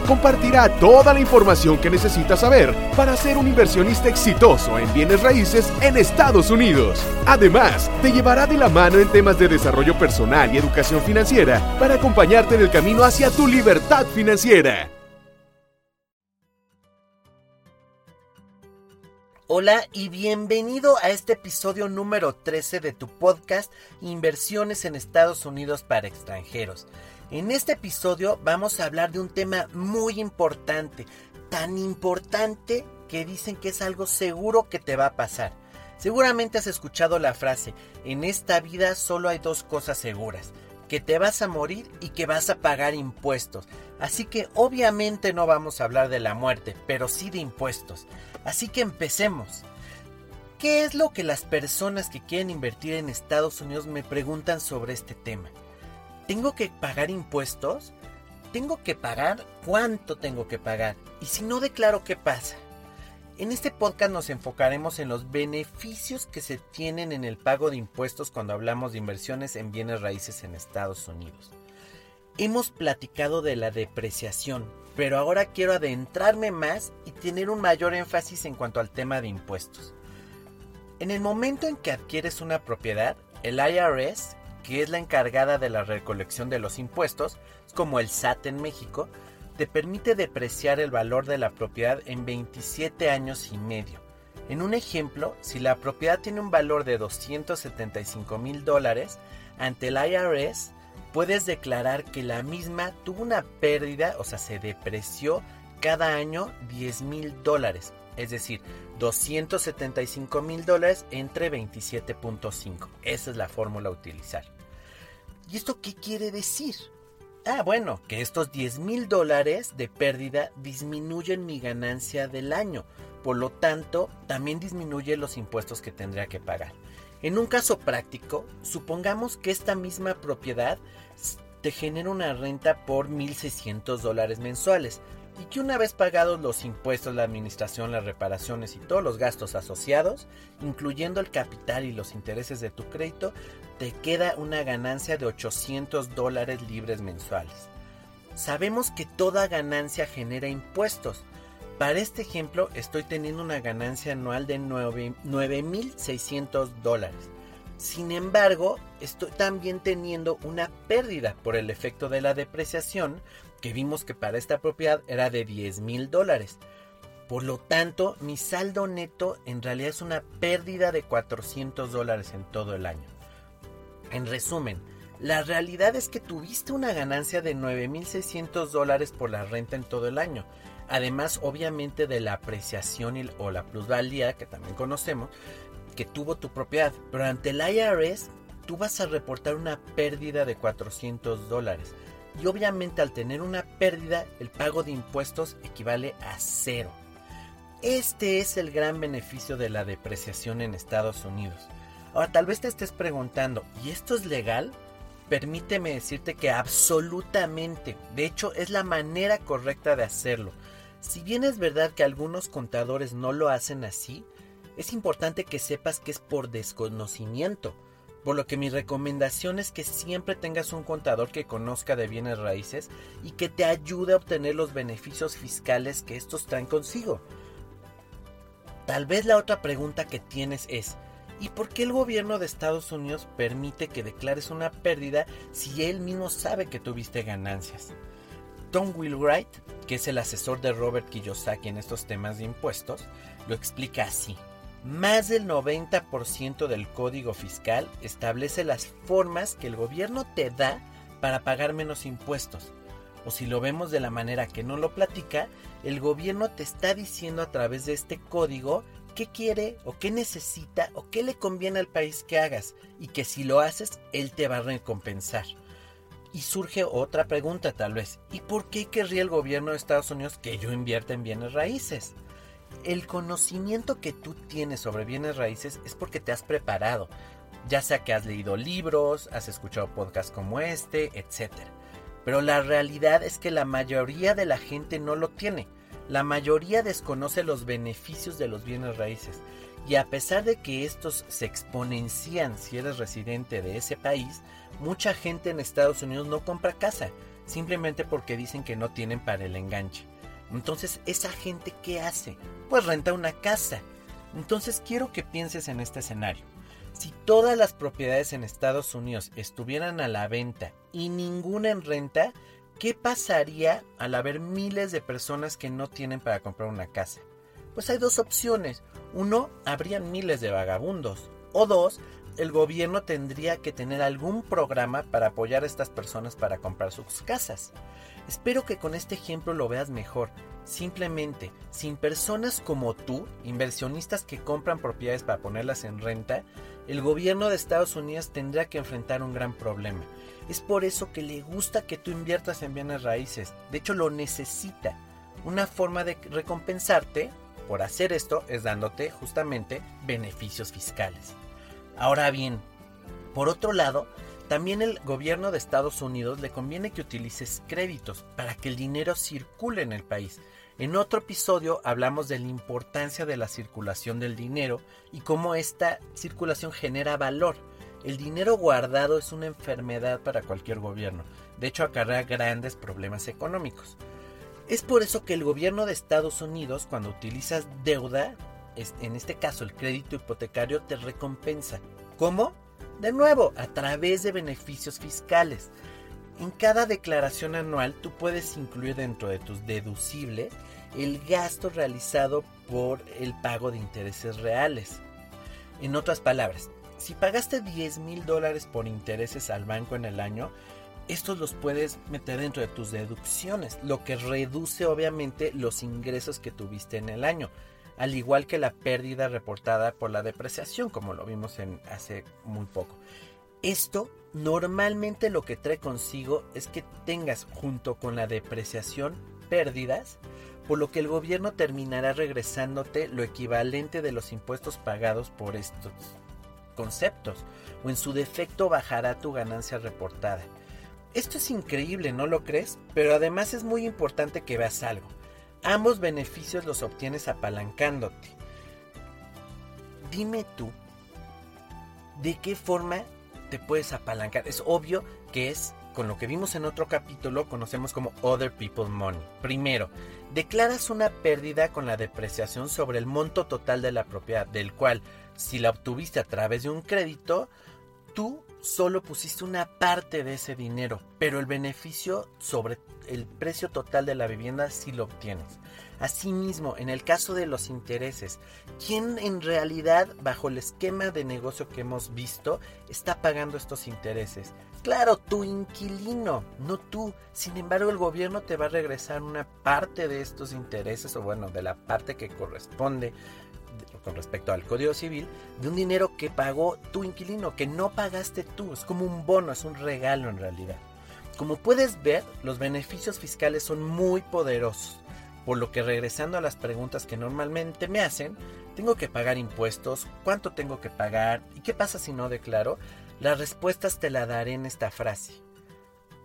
compartirá toda la información que necesitas saber para ser un inversionista exitoso en bienes raíces en Estados Unidos. Además, te llevará de la mano en temas de desarrollo personal y educación financiera para acompañarte en el camino hacia tu libertad financiera. Hola y bienvenido a este episodio número 13 de tu podcast Inversiones en Estados Unidos para extranjeros. En este episodio vamos a hablar de un tema muy importante, tan importante que dicen que es algo seguro que te va a pasar. Seguramente has escuchado la frase, en esta vida solo hay dos cosas seguras, que te vas a morir y que vas a pagar impuestos. Así que obviamente no vamos a hablar de la muerte, pero sí de impuestos. Así que empecemos. ¿Qué es lo que las personas que quieren invertir en Estados Unidos me preguntan sobre este tema? ¿Tengo que pagar impuestos? ¿Tengo que pagar? ¿Cuánto tengo que pagar? Y si no declaro, ¿qué pasa? En este podcast nos enfocaremos en los beneficios que se tienen en el pago de impuestos cuando hablamos de inversiones en bienes raíces en Estados Unidos. Hemos platicado de la depreciación, pero ahora quiero adentrarme más y tener un mayor énfasis en cuanto al tema de impuestos. En el momento en que adquieres una propiedad, el IRS que es la encargada de la recolección de los impuestos, como el SAT en México, te permite depreciar el valor de la propiedad en 27 años y medio. En un ejemplo, si la propiedad tiene un valor de 275 mil dólares, ante el IRS puedes declarar que la misma tuvo una pérdida, o sea, se depreció cada año 10 mil dólares, es decir, 275 mil dólares entre 27.5. Esa es la fórmula a utilizar. ¿Y esto qué quiere decir? Ah, bueno, que estos 10 mil dólares de pérdida disminuyen mi ganancia del año. Por lo tanto, también disminuye los impuestos que tendría que pagar. En un caso práctico, supongamos que esta misma propiedad te genera una renta por 1.600 dólares mensuales y que una vez pagados los impuestos, la administración, las reparaciones y todos los gastos asociados, incluyendo el capital y los intereses de tu crédito, te queda una ganancia de 800 dólares libres mensuales. Sabemos que toda ganancia genera impuestos. Para este ejemplo estoy teniendo una ganancia anual de 9.600 dólares. Sin embargo, estoy también teniendo una pérdida por el efecto de la depreciación que vimos que para esta propiedad era de 10 mil dólares. Por lo tanto, mi saldo neto en realidad es una pérdida de 400 dólares en todo el año. En resumen, la realidad es que tuviste una ganancia de 9.600 dólares por la renta en todo el año. Además, obviamente, de la apreciación o la plusvalía, que también conocemos, que tuvo tu propiedad. Pero ante el IRS, tú vas a reportar una pérdida de 400 dólares y obviamente al tener una pérdida el pago de impuestos equivale a cero. Este es el gran beneficio de la depreciación en Estados Unidos. Ahora tal vez te estés preguntando, ¿y esto es legal? Permíteme decirte que absolutamente, de hecho es la manera correcta de hacerlo. Si bien es verdad que algunos contadores no lo hacen así, es importante que sepas que es por desconocimiento. Por lo que mi recomendación es que siempre tengas un contador que conozca de bienes raíces y que te ayude a obtener los beneficios fiscales que estos traen consigo. Tal vez la otra pregunta que tienes es, ¿y por qué el gobierno de Estados Unidos permite que declares una pérdida si él mismo sabe que tuviste ganancias? Tom Wheelwright, que es el asesor de Robert Kiyosaki en estos temas de impuestos, lo explica así. Más del 90% del código fiscal establece las formas que el gobierno te da para pagar menos impuestos. O si lo vemos de la manera que no lo platica, el gobierno te está diciendo a través de este código qué quiere o qué necesita o qué le conviene al país que hagas y que si lo haces, él te va a recompensar. Y surge otra pregunta tal vez, ¿y por qué querría el gobierno de Estados Unidos que yo invierta en bienes raíces? El conocimiento que tú tienes sobre bienes raíces es porque te has preparado, ya sea que has leído libros, has escuchado podcasts como este, etc. pero la realidad es que la mayoría de la gente no lo tiene. La mayoría desconoce los beneficios de los bienes raíces y a pesar de que estos se exponencian si eres residente de ese país, mucha gente en Estados Unidos no compra casa, simplemente porque dicen que no tienen para el enganche. Entonces, ¿esa gente qué hace? Pues renta una casa. Entonces, quiero que pienses en este escenario. Si todas las propiedades en Estados Unidos estuvieran a la venta y ninguna en renta, ¿qué pasaría al haber miles de personas que no tienen para comprar una casa? Pues hay dos opciones. Uno, habría miles de vagabundos. O dos, el gobierno tendría que tener algún programa para apoyar a estas personas para comprar sus casas. Espero que con este ejemplo lo veas mejor. Simplemente, sin personas como tú, inversionistas que compran propiedades para ponerlas en renta, el gobierno de Estados Unidos tendrá que enfrentar un gran problema. Es por eso que le gusta que tú inviertas en bienes raíces. De hecho, lo necesita. Una forma de recompensarte por hacer esto es dándote justamente beneficios fiscales. Ahora bien, por otro lado, también el gobierno de Estados Unidos le conviene que utilices créditos para que el dinero circule en el país. En otro episodio hablamos de la importancia de la circulación del dinero y cómo esta circulación genera valor. El dinero guardado es una enfermedad para cualquier gobierno. De hecho, acarrea grandes problemas económicos. Es por eso que el gobierno de Estados Unidos, cuando utilizas deuda, en este caso el crédito hipotecario, te recompensa. ¿Cómo? De nuevo, a través de beneficios fiscales. En cada declaración anual tú puedes incluir dentro de tus deducibles el gasto realizado por el pago de intereses reales. En otras palabras, si pagaste 10 mil dólares por intereses al banco en el año, estos los puedes meter dentro de tus deducciones, lo que reduce obviamente los ingresos que tuviste en el año al igual que la pérdida reportada por la depreciación, como lo vimos en hace muy poco. Esto normalmente lo que trae consigo es que tengas junto con la depreciación pérdidas, por lo que el gobierno terminará regresándote lo equivalente de los impuestos pagados por estos conceptos, o en su defecto bajará tu ganancia reportada. Esto es increíble, ¿no lo crees? Pero además es muy importante que veas algo. Ambos beneficios los obtienes apalancándote. Dime tú, ¿de qué forma te puedes apalancar? Es obvio que es con lo que vimos en otro capítulo, conocemos como Other People's Money. Primero, declaras una pérdida con la depreciación sobre el monto total de la propiedad, del cual, si la obtuviste a través de un crédito, tú solo pusiste una parte de ese dinero, pero el beneficio sobre el precio total de la vivienda sí lo obtienes. Asimismo, en el caso de los intereses, ¿quién en realidad, bajo el esquema de negocio que hemos visto, está pagando estos intereses? Claro, tu inquilino, no tú. Sin embargo, el gobierno te va a regresar una parte de estos intereses, o bueno, de la parte que corresponde con respecto al Código Civil de un dinero que pagó tu inquilino, que no pagaste tú. Es como un bono, es un regalo en realidad. Como puedes ver, los beneficios fiscales son muy poderosos. Por lo que regresando a las preguntas que normalmente me hacen, ¿tengo que pagar impuestos? ¿Cuánto tengo que pagar? ¿Y qué pasa si no declaro? Las respuestas te las daré en esta frase.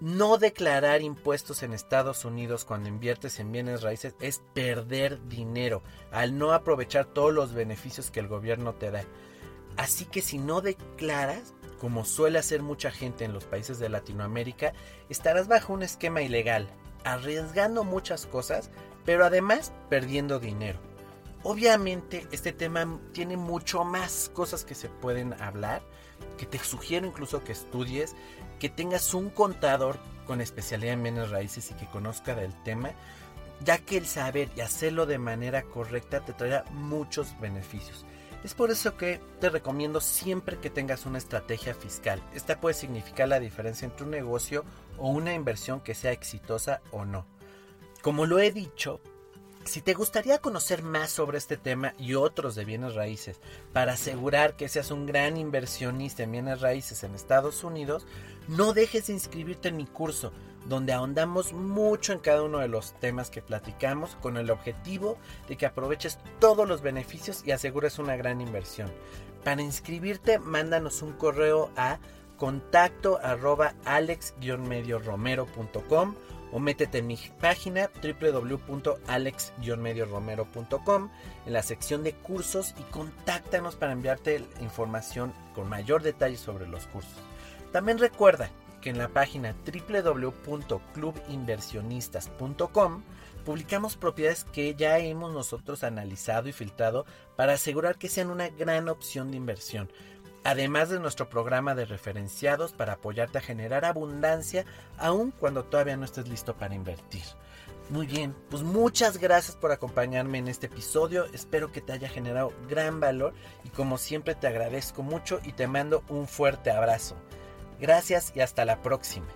No declarar impuestos en Estados Unidos cuando inviertes en bienes raíces es perder dinero al no aprovechar todos los beneficios que el gobierno te da. Así que si no declaras, como suele hacer mucha gente en los países de Latinoamérica, estarás bajo un esquema ilegal, arriesgando muchas cosas, pero además perdiendo dinero. Obviamente este tema tiene mucho más cosas que se pueden hablar, que te sugiero incluso que estudies, que tengas un contador con especialidad en bienes raíces y que conozca del tema, ya que el saber y hacerlo de manera correcta te traerá muchos beneficios. Es por eso que te recomiendo siempre que tengas una estrategia fiscal. Esta puede significar la diferencia entre un negocio o una inversión que sea exitosa o no. Como lo he dicho, si te gustaría conocer más sobre este tema y otros de bienes raíces para asegurar que seas un gran inversionista en bienes raíces en Estados Unidos, no dejes de inscribirte en mi curso, donde ahondamos mucho en cada uno de los temas que platicamos con el objetivo de que aproveches todos los beneficios y asegures una gran inversión. Para inscribirte, mándanos un correo a contacto arroba alex-medioromero.com o métete en mi página www.alex-medioromero.com en la sección de cursos y contáctanos para enviarte información con mayor detalle sobre los cursos. También recuerda que en la página www.clubinversionistas.com publicamos propiedades que ya hemos nosotros analizado y filtrado para asegurar que sean una gran opción de inversión además de nuestro programa de referenciados para apoyarte a generar abundancia aun cuando todavía no estés listo para invertir. Muy bien, pues muchas gracias por acompañarme en este episodio, espero que te haya generado gran valor y como siempre te agradezco mucho y te mando un fuerte abrazo. Gracias y hasta la próxima.